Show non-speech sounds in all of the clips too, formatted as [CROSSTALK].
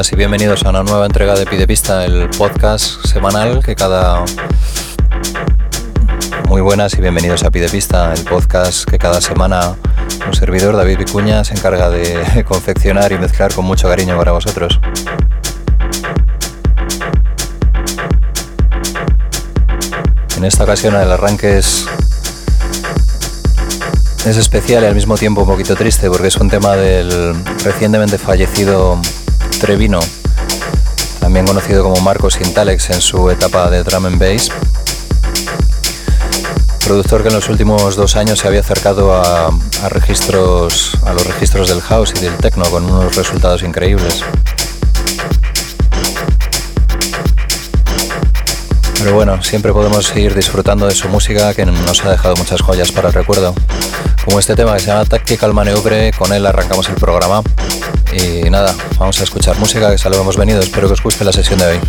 y bienvenidos a una nueva entrega de Pide Pista, el podcast semanal que cada... Muy buenas y bienvenidos a Pide Pista, el podcast que cada semana un servidor, David Vicuña, se encarga de [LAUGHS] confeccionar y mezclar con mucho cariño para vosotros. En esta ocasión el arranque es, es especial y al mismo tiempo un poquito triste porque es un tema del recientemente fallecido Trevino, también conocido como Marcos Intalex en su etapa de drum and bass. Productor que en los últimos dos años se había acercado a, registros, a los registros del house y del techno con unos resultados increíbles. Pero bueno, siempre podemos seguir disfrutando de su música que nos ha dejado muchas joyas para el recuerdo. Como este tema que se llama Tactical Maneuver, con él arrancamos el programa. Y nada, vamos a escuchar música que salvo hemos venido. Espero que os guste la sesión de hoy.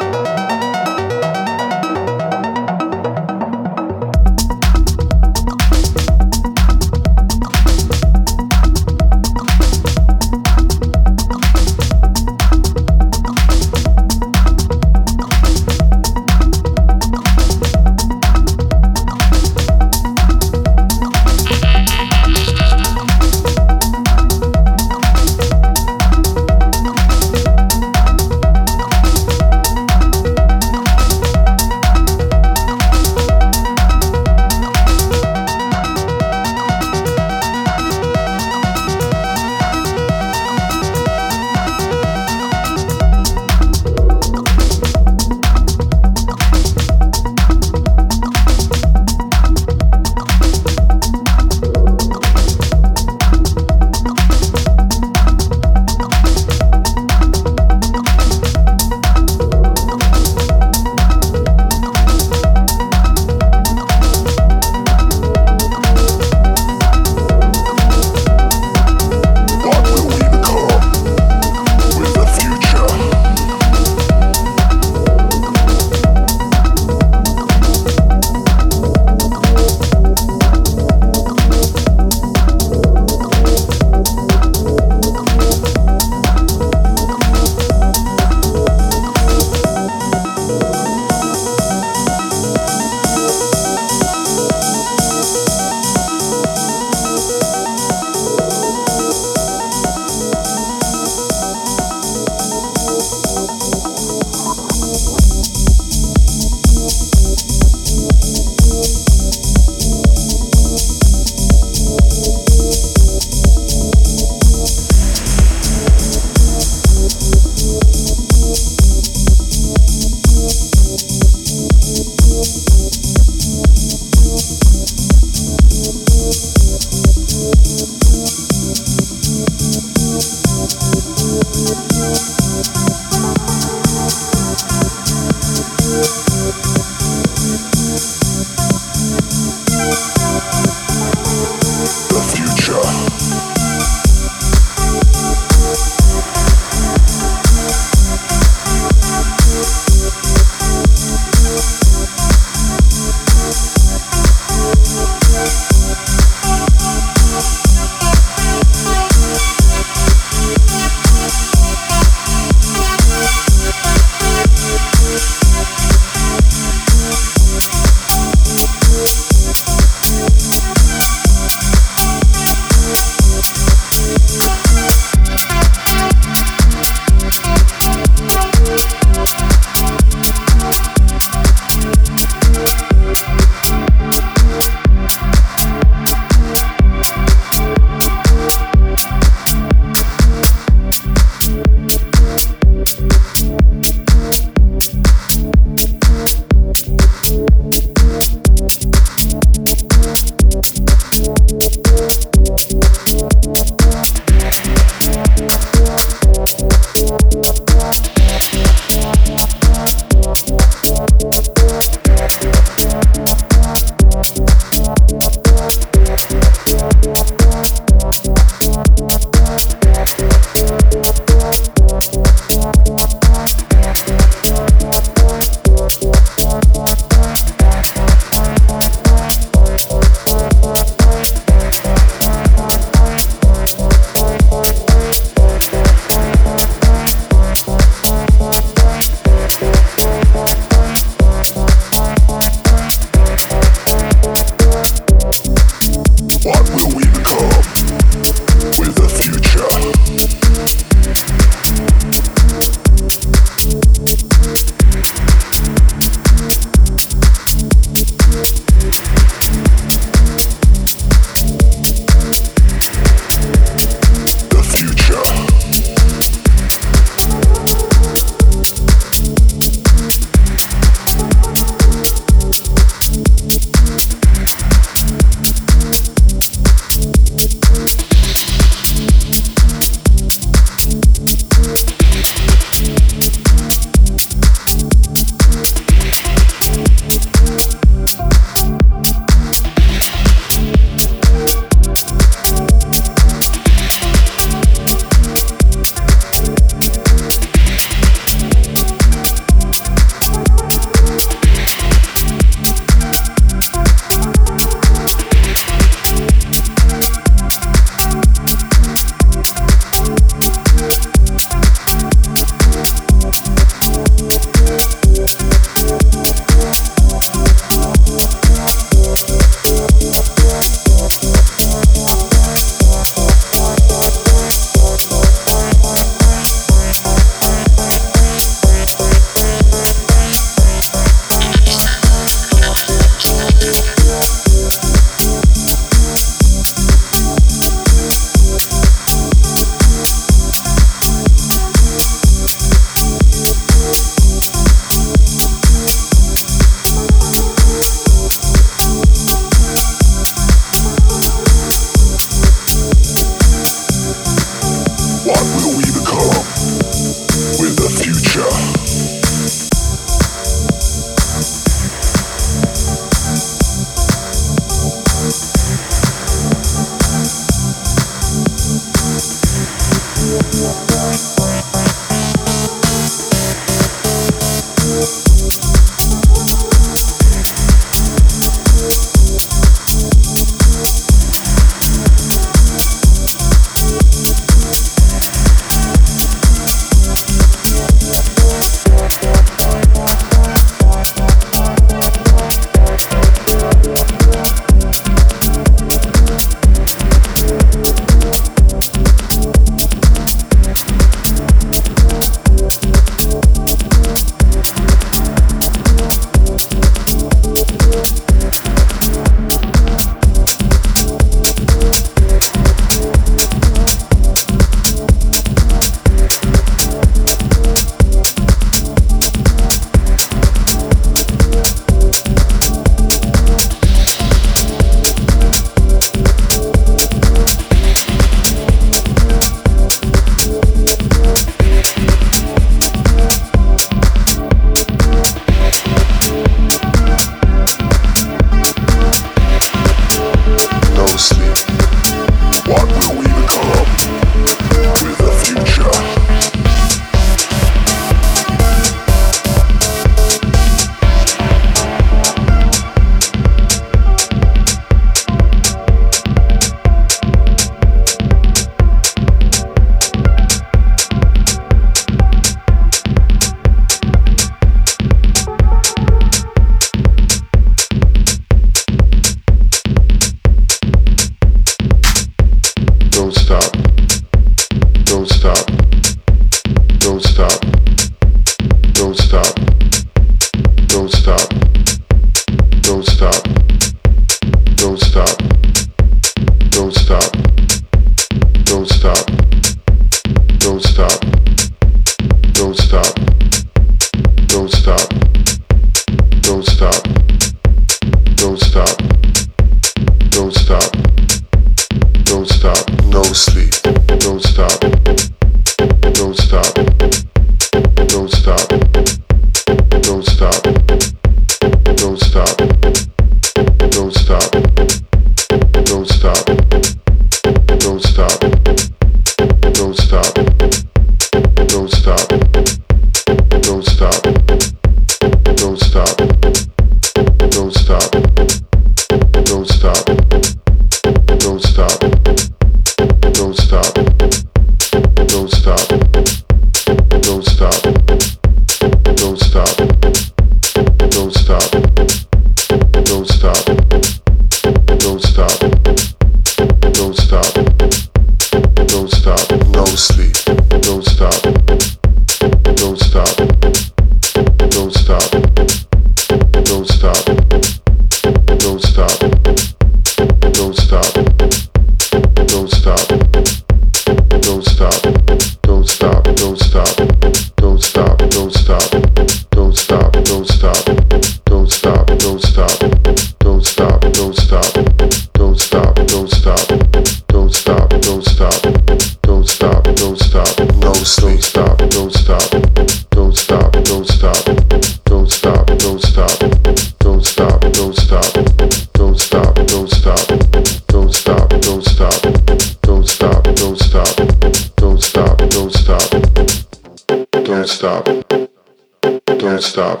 stop.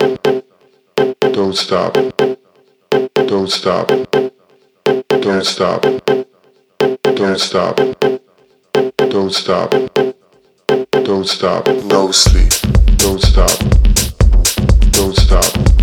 Don't stop. Don't stop. Don't stop. Don't stop. Don't stop. Don't stop. No sleep. Don't stop. Don't stop.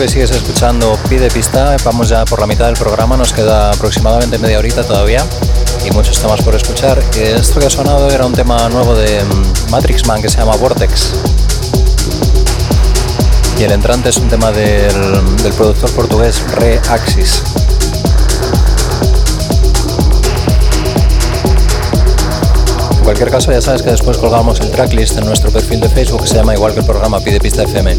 Que sigues escuchando Pide Pista, vamos ya por la mitad del programa, nos queda aproximadamente media horita todavía y muchos temas por escuchar. Esto que ha sonado era un tema nuevo de mm, Matrix Man que se llama Vortex. Y el entrante es un tema del, del productor portugués Re Axis. En cualquier caso, ya sabes que después colgamos el tracklist en nuestro perfil de Facebook, que se llama igual que el programa Pide Pista FM.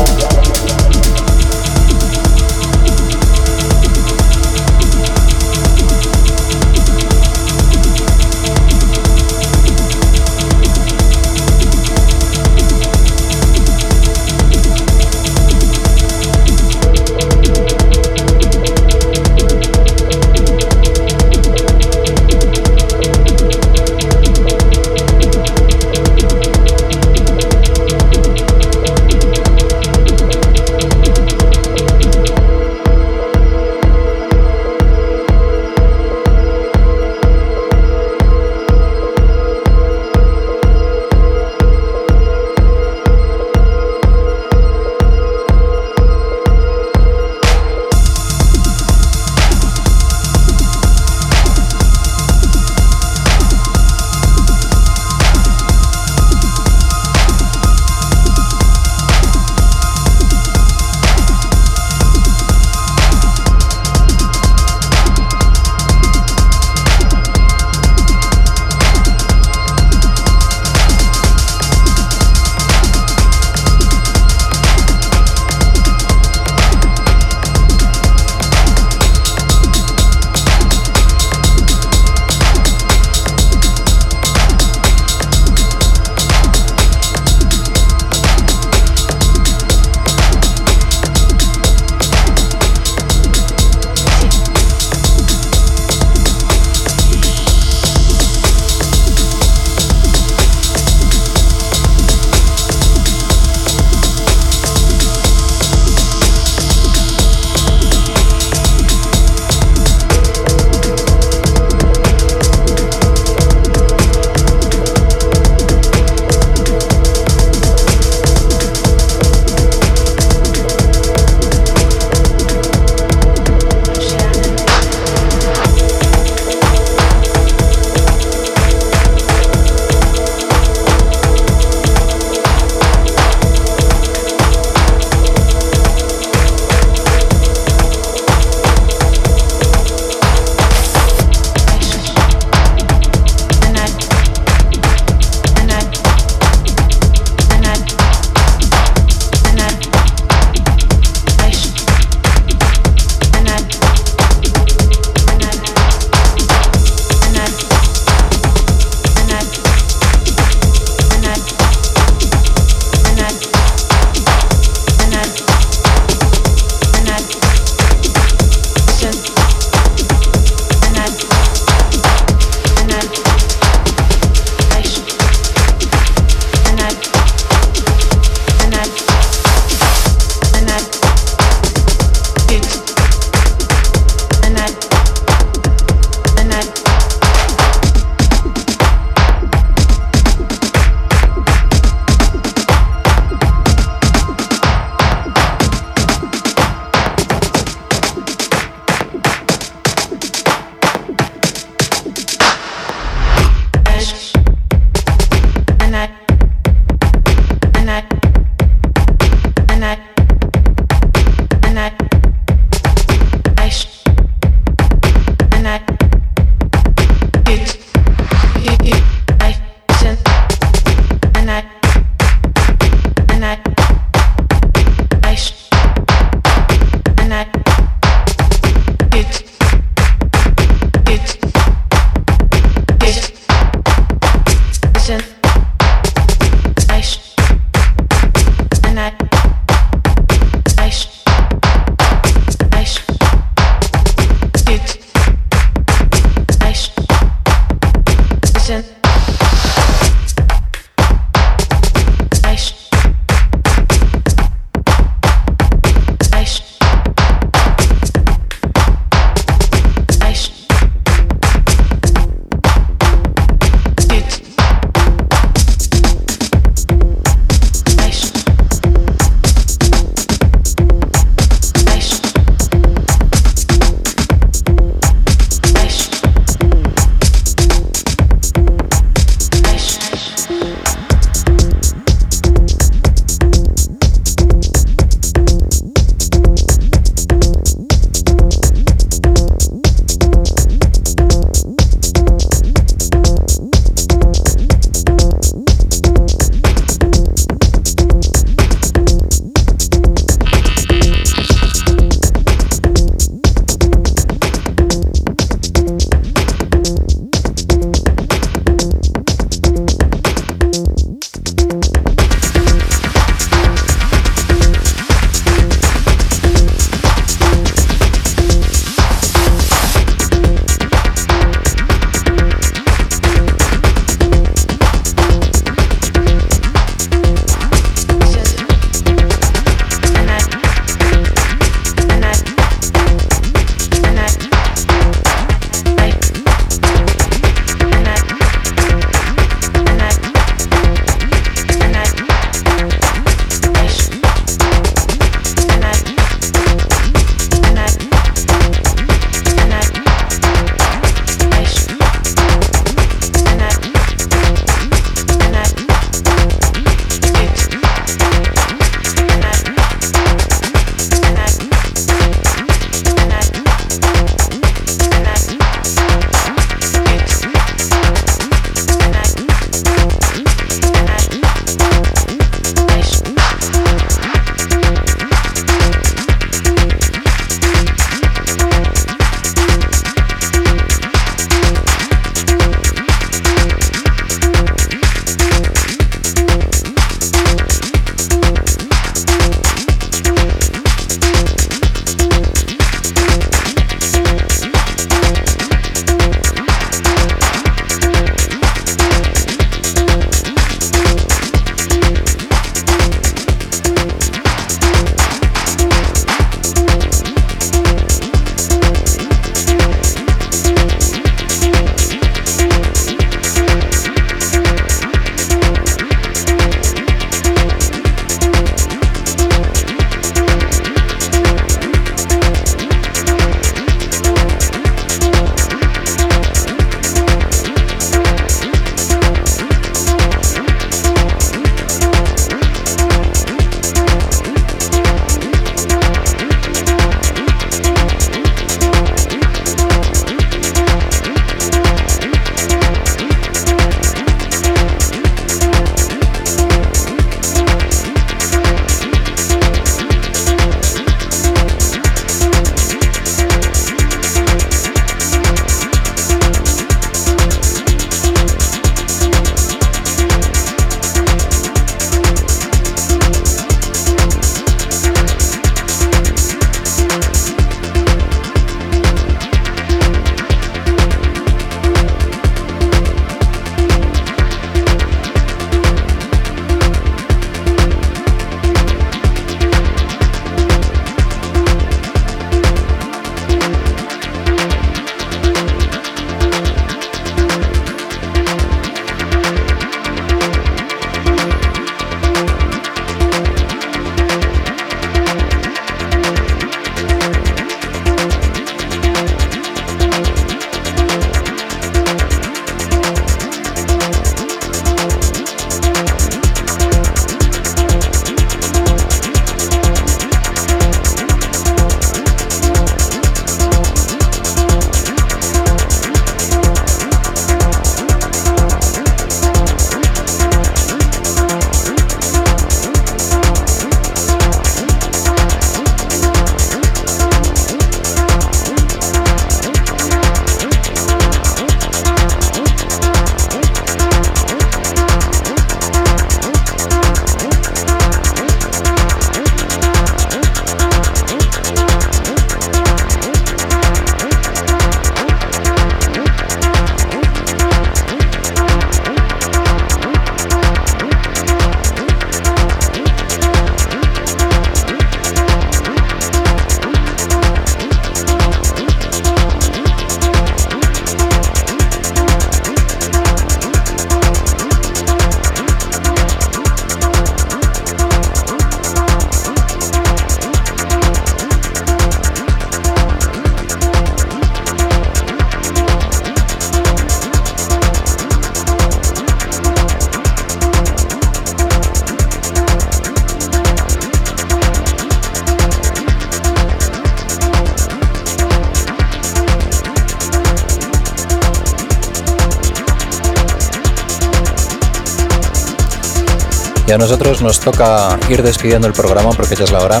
Toca ir despidiendo el programa porque ya es la hora.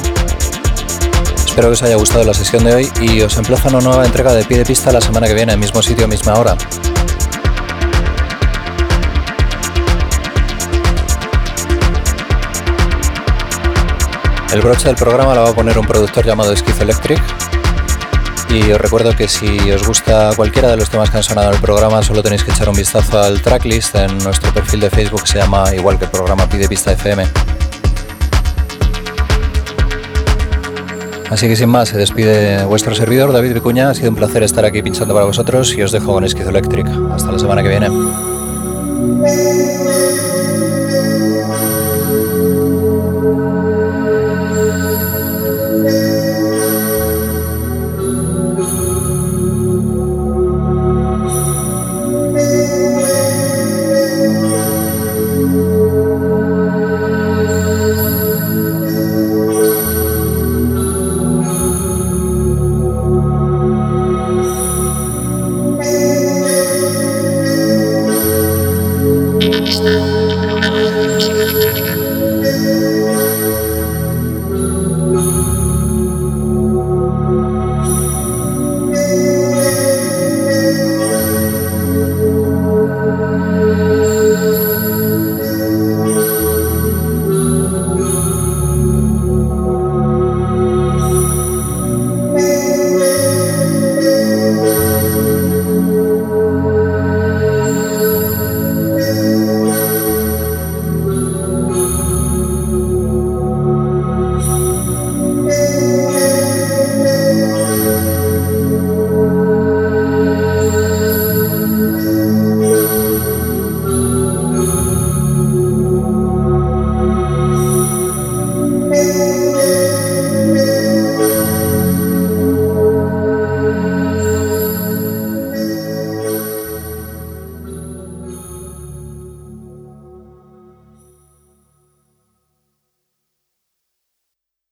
Espero que os haya gustado la sesión de hoy y os emplazo a una nueva entrega de pie pista la semana que viene, mismo sitio, misma hora. El broche del programa lo va a poner un productor llamado Electric Y os recuerdo que si os gusta cualquiera de los temas que han sonado en el programa, solo tenéis que echar un vistazo al tracklist en nuestro perfil de Facebook, se llama igual que el programa Pide Pista FM. Así que sin más, se despide vuestro servidor David Vicuña. Ha sido un placer estar aquí pinchando para vosotros y os dejo con Electric. Hasta la semana que viene.